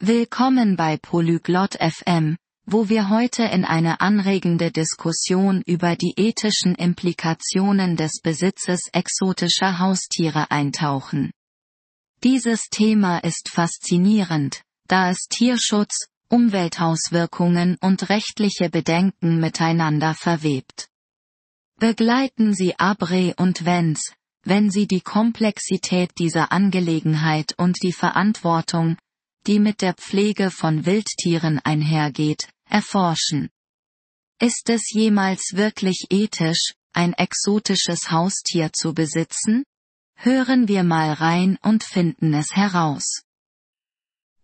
Willkommen bei Polyglot FM, wo wir heute in eine anregende Diskussion über die ethischen Implikationen des Besitzes exotischer Haustiere eintauchen. Dieses Thema ist faszinierend, da es Tierschutz, Umweltauswirkungen und rechtliche Bedenken miteinander verwebt. Begleiten Sie Abre und Wenz, wenn Sie die Komplexität dieser Angelegenheit und die Verantwortung, die mit der Pflege von Wildtieren einhergeht, erforschen. Ist es jemals wirklich ethisch, ein exotisches Haustier zu besitzen? Hören wir mal rein und finden es heraus.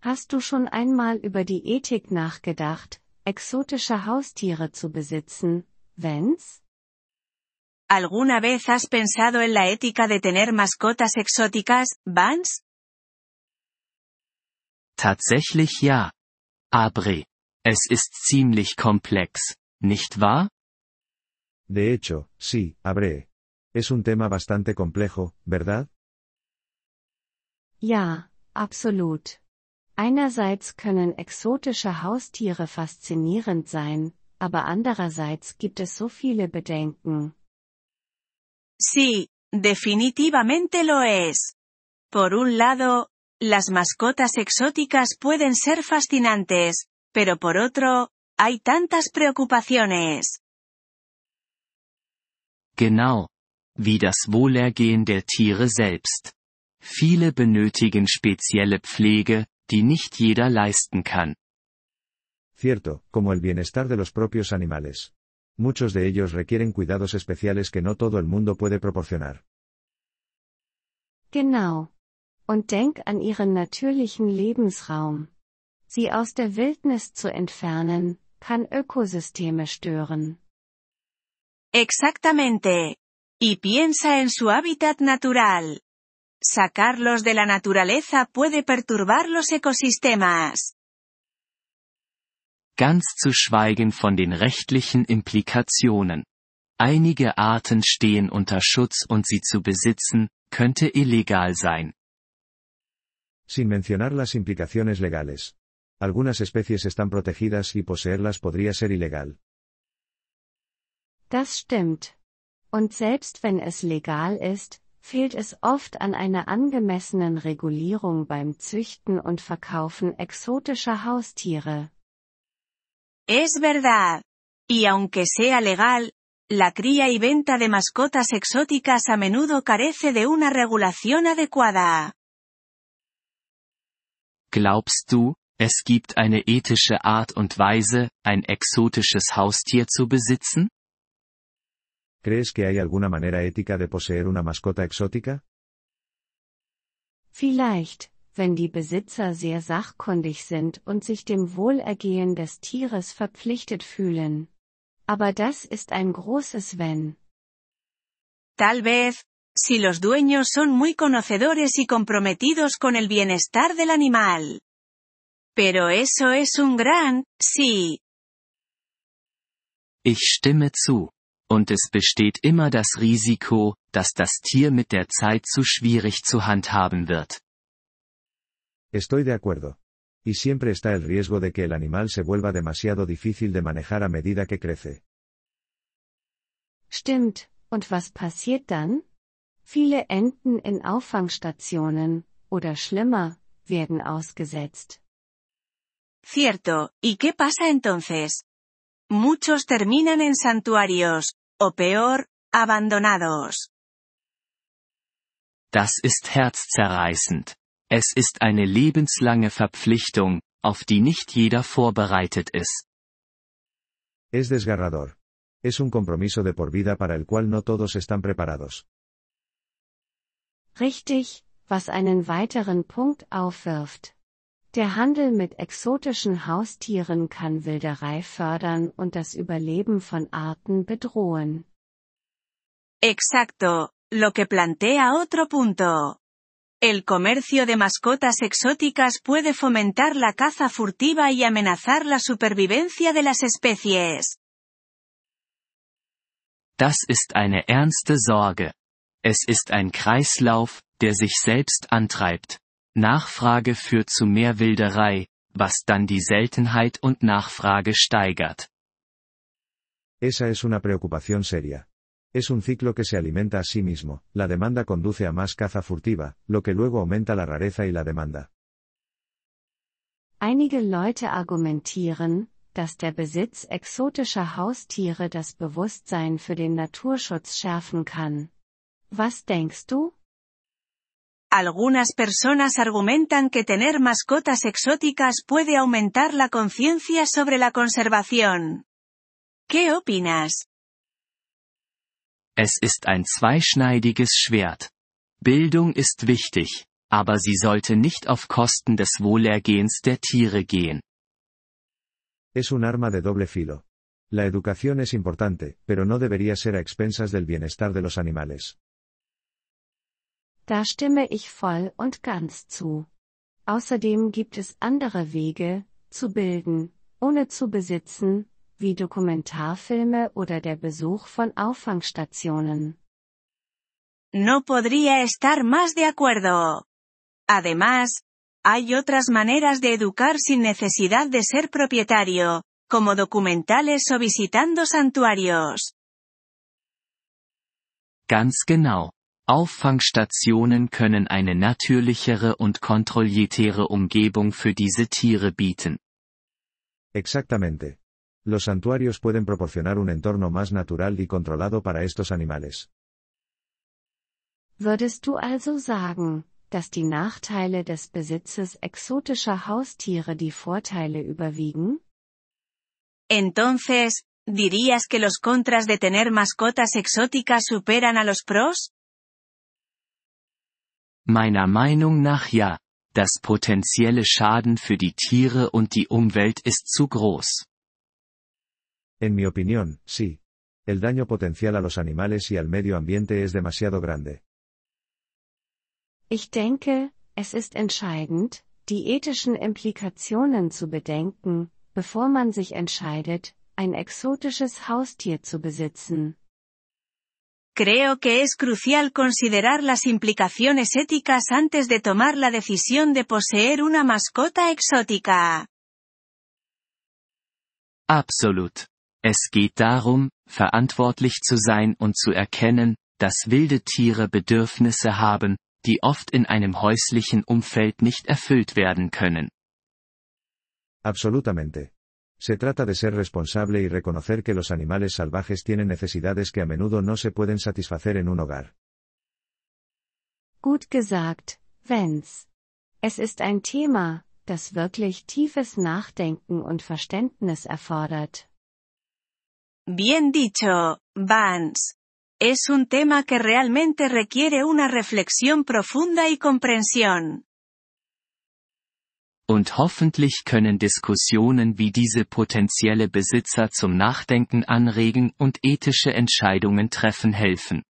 Hast du schon einmal über die Ethik nachgedacht, exotische Haustiere zu besitzen, Vance? ¿Alguna vez has pensado en la ética de tener mascotas exóticas, Vance? Tatsächlich ja. Abre. Es ist ziemlich komplex, nicht wahr? De hecho, sí, Abre. Es un tema bastante complejo, ¿verdad? Ja, absolut. Einerseits können exotische Haustiere faszinierend sein, aber andererseits gibt es so viele Bedenken. Sí, definitivamente lo es. Por un lado, Las mascotas exóticas pueden ser fascinantes, pero por otro, hay tantas preocupaciones. Genau. Wie das Wohlergehen der Tiere selbst. Viele benötigen spezielle Pflege, die nicht jeder leisten kann. Cierto, como el bienestar de los propios animales. Muchos de ellos requieren cuidados especiales que no todo el mundo puede proporcionar. Genau. Und denk an ihren natürlichen Lebensraum. Sie aus der Wildnis zu entfernen, kann Ökosysteme stören. Exactamente. Y piensa en su hábitat natural. Sacarlos de la naturaleza puede perturbar los ecosistemas. Ganz zu schweigen von den rechtlichen Implikationen. Einige Arten stehen unter Schutz und sie zu besitzen, könnte illegal sein. Sin mencionar las implicaciones legales. Algunas especies están protegidas y poseerlas podría ser ilegal. Das stimmt. Und selbst wenn es legal ist, fehlt es oft an einer angemessenen Regulierung beim Züchten und Verkaufen exotischer Haustiere. Es verdad. Y aunque sea legal, la cría y venta de mascotas exóticas a menudo carece de una regulación adecuada. Glaubst du, es gibt eine ethische Art und Weise, ein exotisches Haustier zu besitzen? ¿Crees que hay alguna manera ética de poseer una mascota exótica? Vielleicht, wenn die Besitzer sehr sachkundig sind und sich dem Wohlergehen des Tieres verpflichtet fühlen. Aber das ist ein großes Wenn. Tal vez, si los dueños son muy conocedores y comprometidos con el bienestar del animal. Pero eso es un gran, sí. Ich stimme zu. Und es besteht immer das Risiko, dass das Tier mit der Zeit zu schwierig zu handhaben wird. Estoy de acuerdo. Y siempre está el riesgo de que el animal se vuelva demasiado difícil de manejar a medida que crece. Stimmt, und was passiert dann? Viele enden in Auffangstationen, oder schlimmer, werden ausgesetzt. Cierto, ¿y qué pasa entonces? Muchos terminan en santuarios, o peor, abandonados. Das ist herzzerreißend. Es ist eine lebenslange Verpflichtung, auf die nicht jeder vorbereitet ist. Es desgarrador. Es un compromiso de por vida para el cual no todos están preparados. Richtig, was einen weiteren Punkt aufwirft. Der Handel mit exotischen Haustieren kann Wilderei fördern und das Überleben von Arten bedrohen. Exacto, lo que plantea otro punto. El comercio de mascotas exóticas puede fomentar la caza furtiva y amenazar la supervivencia de las especies. Das ist eine ernste Sorge. Es ist ein Kreislauf, der sich selbst antreibt. Nachfrage führt zu mehr Wilderei, was dann die Seltenheit und Nachfrage steigert. Esa es una preocupación seria. Es un ciclo que se alimenta a sí mismo, la demanda conduce a más caza furtiva, lo que luego aumenta la rareza y la demanda. Einige Leute argumentieren, dass der Besitz exotischer Haustiere das Bewusstsein für den Naturschutz schärfen kann. Was denkst du? Algunas personas argumentan que tener mascotas exóticas puede aumentar la conciencia sobre la conservación. ¿Qué opinas? Es ist ein zweischneidiges Schwert. Bildung ist wichtig, aber sie sollte nicht auf Kosten des Wohlergehens der Tiere gehen. Es un arma de doble filo. La educación es importante, pero no debería ser a expensas del bienestar de los animales. Da stimme ich voll und ganz zu. Außerdem gibt es andere Wege, zu bilden, ohne zu besitzen, wie Dokumentarfilme oder der Besuch von Auffangstationen. No podría estar más de acuerdo. Además, hay otras maneras de educar sin necesidad de ser propietario, como documentales o visitando santuarios. Ganz genau. Auffangstationen können eine natürlichere und kontrolliertere Umgebung für diese Tiere bieten. Exactamente. Los santuarios pueden proporcionar un entorno más natural y controlado para estos animales. Würdest du also sagen, dass die Nachteile des Besitzes exotischer Haustiere die Vorteile überwiegen? Entonces, ¿dirías que los contras de tener mascotas exóticas superan a los pros? Meiner Meinung nach ja, das potenzielle Schaden für die Tiere und die Umwelt ist zu groß. En mi opinión, sí. El daño potencial a los animales y al medio ambiente es demasiado grande. Ich denke, es ist entscheidend, die ethischen Implikationen zu bedenken, bevor man sich entscheidet, ein exotisches Haustier zu besitzen. Creo que es crucial considerar las implicaciones éticas antes de tomar la decisión de poseer una mascota exótica. Absolut. Es geht darum, verantwortlich zu sein und zu erkennen, dass wilde Tiere Bedürfnisse haben, die oft in einem häuslichen Umfeld nicht erfüllt werden können. Absolutamente. Se trata de ser responsable y reconocer que los animales salvajes tienen necesidades que a menudo no se pueden satisfacer en un hogar. Gut gesagt. Es ist ein Thema, das wirklich tiefes Nachdenken und Verständnis erfordert. Bien dicho, Vance. Es un tema que realmente requiere una reflexión profunda y comprensión. Und hoffentlich können Diskussionen wie diese potenzielle Besitzer zum Nachdenken anregen und ethische Entscheidungen treffen helfen.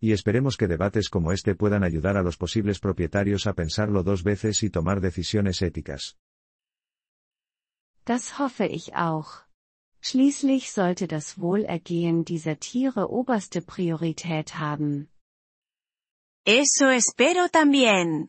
Y esperemos que debates como este puedan ayudar a los posibles propietarios a pensarlo dos veces y tomar decisiones éticas. Das hoffe ich auch. Schließlich sollte das Wohlergehen dieser Tiere oberste Priorität haben. Eso espero también.